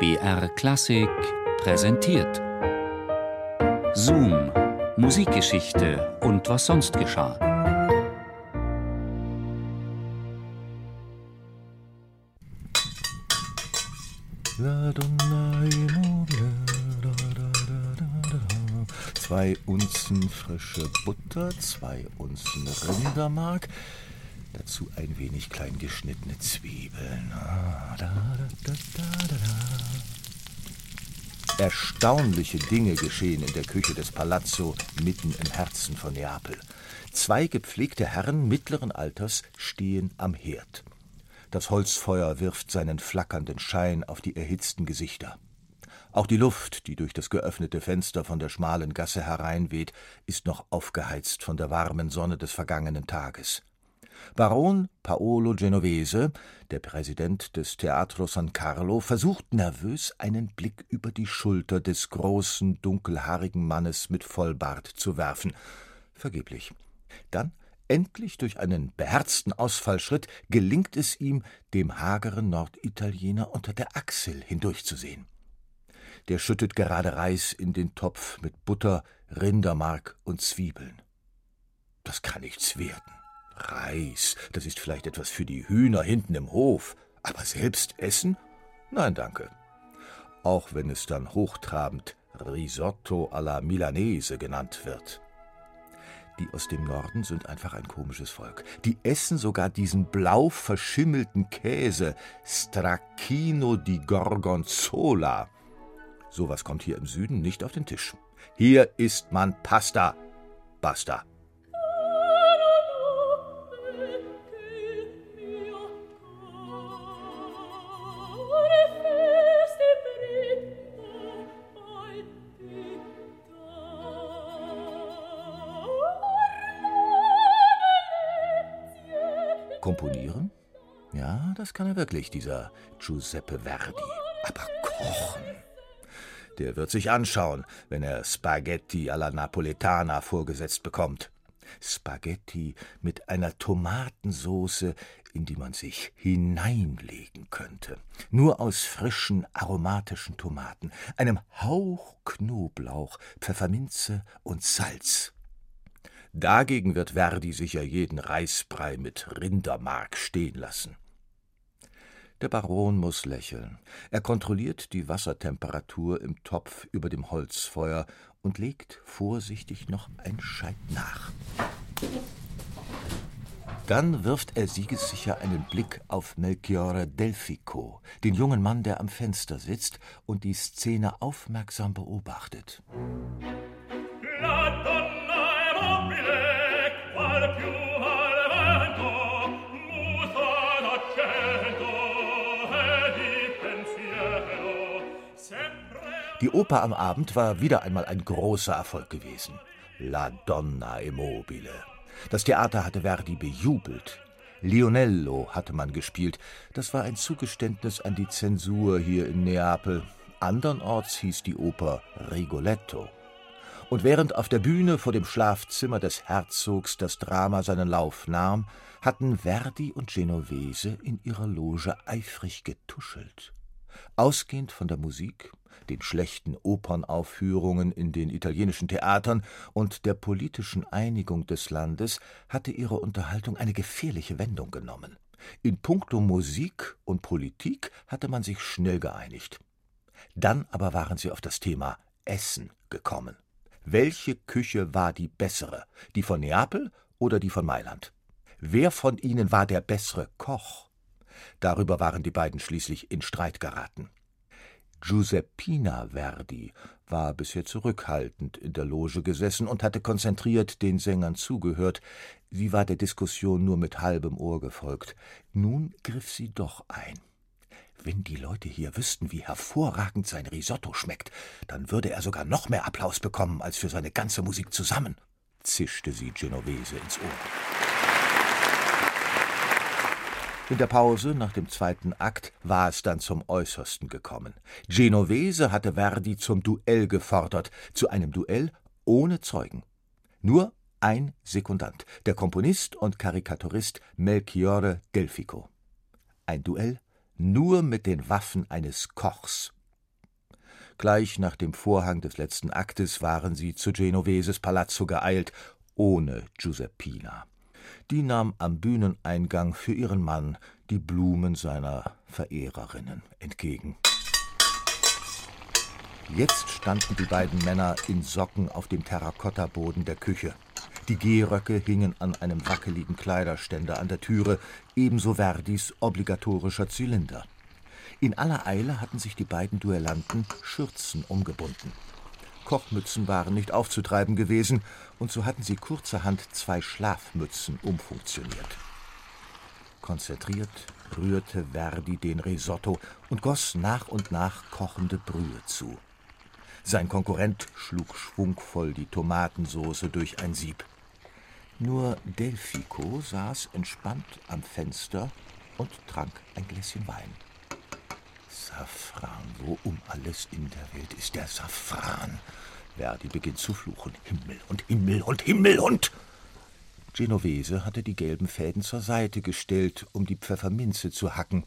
BR Klassik präsentiert. Zoom, Musikgeschichte und was sonst geschah. Zwei Unzen frische Butter, zwei Unzen Rindermark, dazu ein wenig klein geschnittene Zwiebeln. Ah, Erstaunliche Dinge geschehen in der Küche des Palazzo mitten im Herzen von Neapel. Zwei gepflegte Herren mittleren Alters stehen am Herd. Das Holzfeuer wirft seinen flackernden Schein auf die erhitzten Gesichter. Auch die Luft, die durch das geöffnete Fenster von der schmalen Gasse hereinweht, ist noch aufgeheizt von der warmen Sonne des vergangenen Tages. Baron Paolo Genovese, der Präsident des Teatro San Carlo, versucht nervös einen Blick über die Schulter des großen, dunkelhaarigen Mannes mit Vollbart zu werfen. Vergeblich. Dann, endlich durch einen beherzten Ausfallschritt, gelingt es ihm, dem hageren Norditaliener unter der Achsel hindurchzusehen. Der schüttet gerade Reis in den Topf mit Butter, Rindermark und Zwiebeln. Das kann nichts werden. Reis, das ist vielleicht etwas für die Hühner hinten im Hof, aber selbst essen? Nein, danke. Auch wenn es dann hochtrabend Risotto alla Milanese genannt wird. Die aus dem Norden sind einfach ein komisches Volk. Die essen sogar diesen blau verschimmelten Käse Stracchino di Gorgonzola. Sowas kommt hier im Süden nicht auf den Tisch. Hier isst man Pasta. Basta. Komponieren? Ja, das kann er wirklich, dieser Giuseppe Verdi. Aber kochen? Der wird sich anschauen, wenn er Spaghetti alla Napoletana vorgesetzt bekommt. Spaghetti mit einer Tomatensoße, in die man sich hineinlegen könnte. Nur aus frischen, aromatischen Tomaten, einem Hauch Knoblauch, Pfefferminze und Salz. Dagegen wird Verdi sicher jeden Reisbrei mit Rindermark stehen lassen. Der Baron muss lächeln. Er kontrolliert die Wassertemperatur im Topf über dem Holzfeuer und legt vorsichtig noch ein Scheit nach. Dann wirft er siegessicher einen Blick auf Melchiorre Delfico, den jungen Mann, der am Fenster sitzt und die Szene aufmerksam beobachtet. Die Oper am Abend war wieder einmal ein großer Erfolg gewesen. La Donna Immobile. Das Theater hatte Verdi bejubelt. Lionello hatte man gespielt. Das war ein Zugeständnis an die Zensur hier in Neapel. Andernorts hieß die Oper Rigoletto. Und während auf der Bühne vor dem Schlafzimmer des Herzogs das Drama seinen Lauf nahm, hatten Verdi und Genovese in ihrer Loge eifrig getuschelt. Ausgehend von der Musik, den schlechten Opernaufführungen in den italienischen Theatern und der politischen Einigung des Landes hatte ihre Unterhaltung eine gefährliche Wendung genommen. In puncto Musik und Politik hatte man sich schnell geeinigt. Dann aber waren sie auf das Thema Essen gekommen. Welche Küche war die bessere, die von Neapel oder die von Mailand? Wer von ihnen war der bessere Koch? Darüber waren die beiden schließlich in Streit geraten. Giuseppina Verdi war bisher zurückhaltend in der Loge gesessen und hatte konzentriert den Sängern zugehört. Sie war der Diskussion nur mit halbem Ohr gefolgt. Nun griff sie doch ein. Wenn die Leute hier wüssten, wie hervorragend sein Risotto schmeckt, dann würde er sogar noch mehr Applaus bekommen als für seine ganze Musik zusammen, zischte sie Genovese ins Ohr. In der Pause nach dem zweiten Akt war es dann zum Äußersten gekommen. Genovese hatte Verdi zum Duell gefordert, zu einem Duell ohne Zeugen. Nur ein Sekundant, der Komponist und Karikaturist Melchiorre Delfico. Ein Duell nur mit den Waffen eines Kochs. Gleich nach dem Vorhang des letzten Aktes waren sie zu Genoveses Palazzo geeilt, ohne Giuseppina. Die nahm am Bühneneingang für ihren Mann die Blumen seiner Verehrerinnen entgegen. Jetzt standen die beiden Männer in Socken auf dem Terrakottaboden der Küche. Die Gehröcke hingen an einem wackeligen Kleiderständer an der Türe, ebenso Verdis obligatorischer Zylinder. In aller Eile hatten sich die beiden Duellanten Schürzen umgebunden. Kochmützen waren nicht aufzutreiben gewesen, und so hatten sie kurzerhand zwei Schlafmützen umfunktioniert. Konzentriert rührte Verdi den Risotto und goss nach und nach kochende Brühe zu. Sein Konkurrent schlug schwungvoll die Tomatensoße durch ein Sieb. Nur Delfico saß entspannt am Fenster und trank ein Gläschen Wein. Safran, wo um alles in der Welt ist der Safran? Verdi beginnt zu fluchen. Himmel und Himmel und Himmel und. Genovese hatte die gelben Fäden zur Seite gestellt, um die Pfefferminze zu hacken.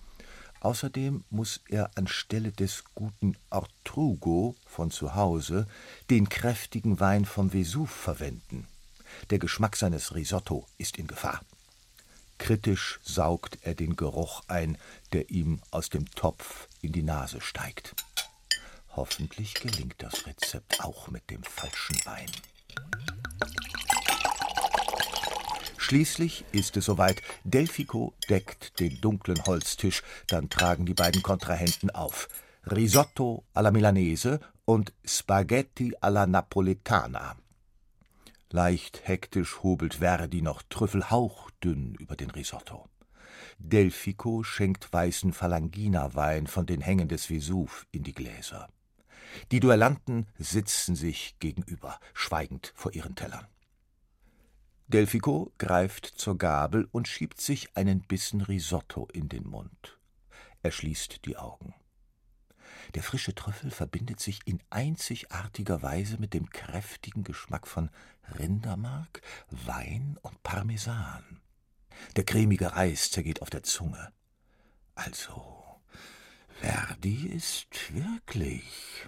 Außerdem muss er anstelle des guten Ortrugo von zu Hause den kräftigen Wein vom Vesuv verwenden. Der Geschmack seines Risotto ist in Gefahr. Kritisch saugt er den Geruch ein, der ihm aus dem Topf in die Nase steigt. Hoffentlich gelingt das Rezept auch mit dem falschen Wein. Schließlich ist es soweit. Delfico deckt den dunklen Holztisch, dann tragen die beiden Kontrahenten auf. Risotto alla Milanese und Spaghetti alla Napoletana. Leicht hektisch hobelt Verdi noch Trüffel hauchdünn über den Risotto. Delfico schenkt weißen Falangina-Wein von den Hängen des Vesuv in die Gläser. Die Duellanten sitzen sich gegenüber, schweigend vor ihren Tellern. Delfico greift zur Gabel und schiebt sich einen Bissen Risotto in den Mund. Er schließt die Augen. Der frische Trüffel verbindet sich in einzigartiger Weise mit dem kräftigen Geschmack von Rindermark, Wein und Parmesan. Der cremige Reis zergeht auf der Zunge. Also, Verdi ist wirklich.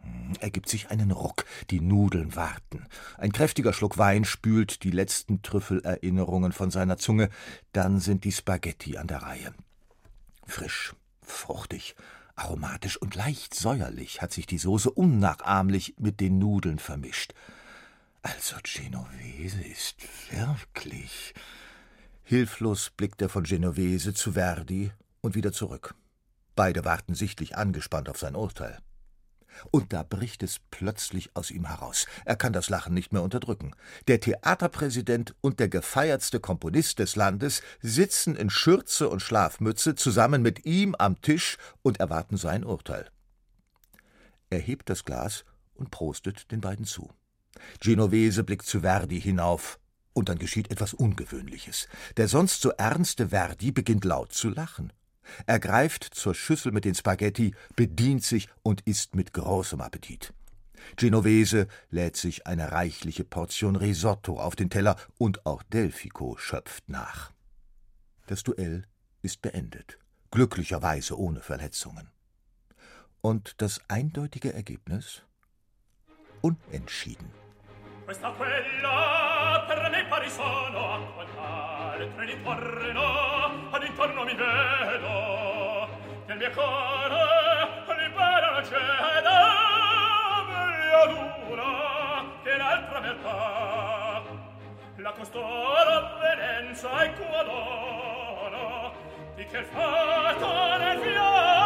Hm, er gibt sich einen Ruck, die Nudeln warten. Ein kräftiger Schluck Wein spült die letzten Trüffelerinnerungen von seiner Zunge, dann sind die Spaghetti an der Reihe. Frisch, fruchtig, aromatisch und leicht säuerlich hat sich die Soße unnachahmlich mit den Nudeln vermischt. Also Genovese ist wirklich. Hilflos blickt er von Genovese zu Verdi und wieder zurück. Beide warten sichtlich angespannt auf sein Urteil. Und da bricht es plötzlich aus ihm heraus. Er kann das Lachen nicht mehr unterdrücken. Der Theaterpräsident und der gefeiertste Komponist des Landes sitzen in Schürze und Schlafmütze zusammen mit ihm am Tisch und erwarten sein Urteil. Er hebt das Glas und prostet den beiden zu. Genovese blickt zu Verdi hinauf, und dann geschieht etwas Ungewöhnliches. Der sonst so ernste Verdi beginnt laut zu lachen. Er greift zur Schüssel mit den Spaghetti, bedient sich und isst mit großem Appetit. Genovese lädt sich eine reichliche Portion Risotto auf den Teller und auch Delfico schöpft nach. Das Duell ist beendet, glücklicherweise ohne Verletzungen. Und das eindeutige Ergebnis? Unentschieden. questa quella per me pari sono a quell'altra ritorno ad intorno mi vedo che il mio cuore libera la ceda meglio l'una che l'altra verità la costora venenza e quadona di che fatto nel fiore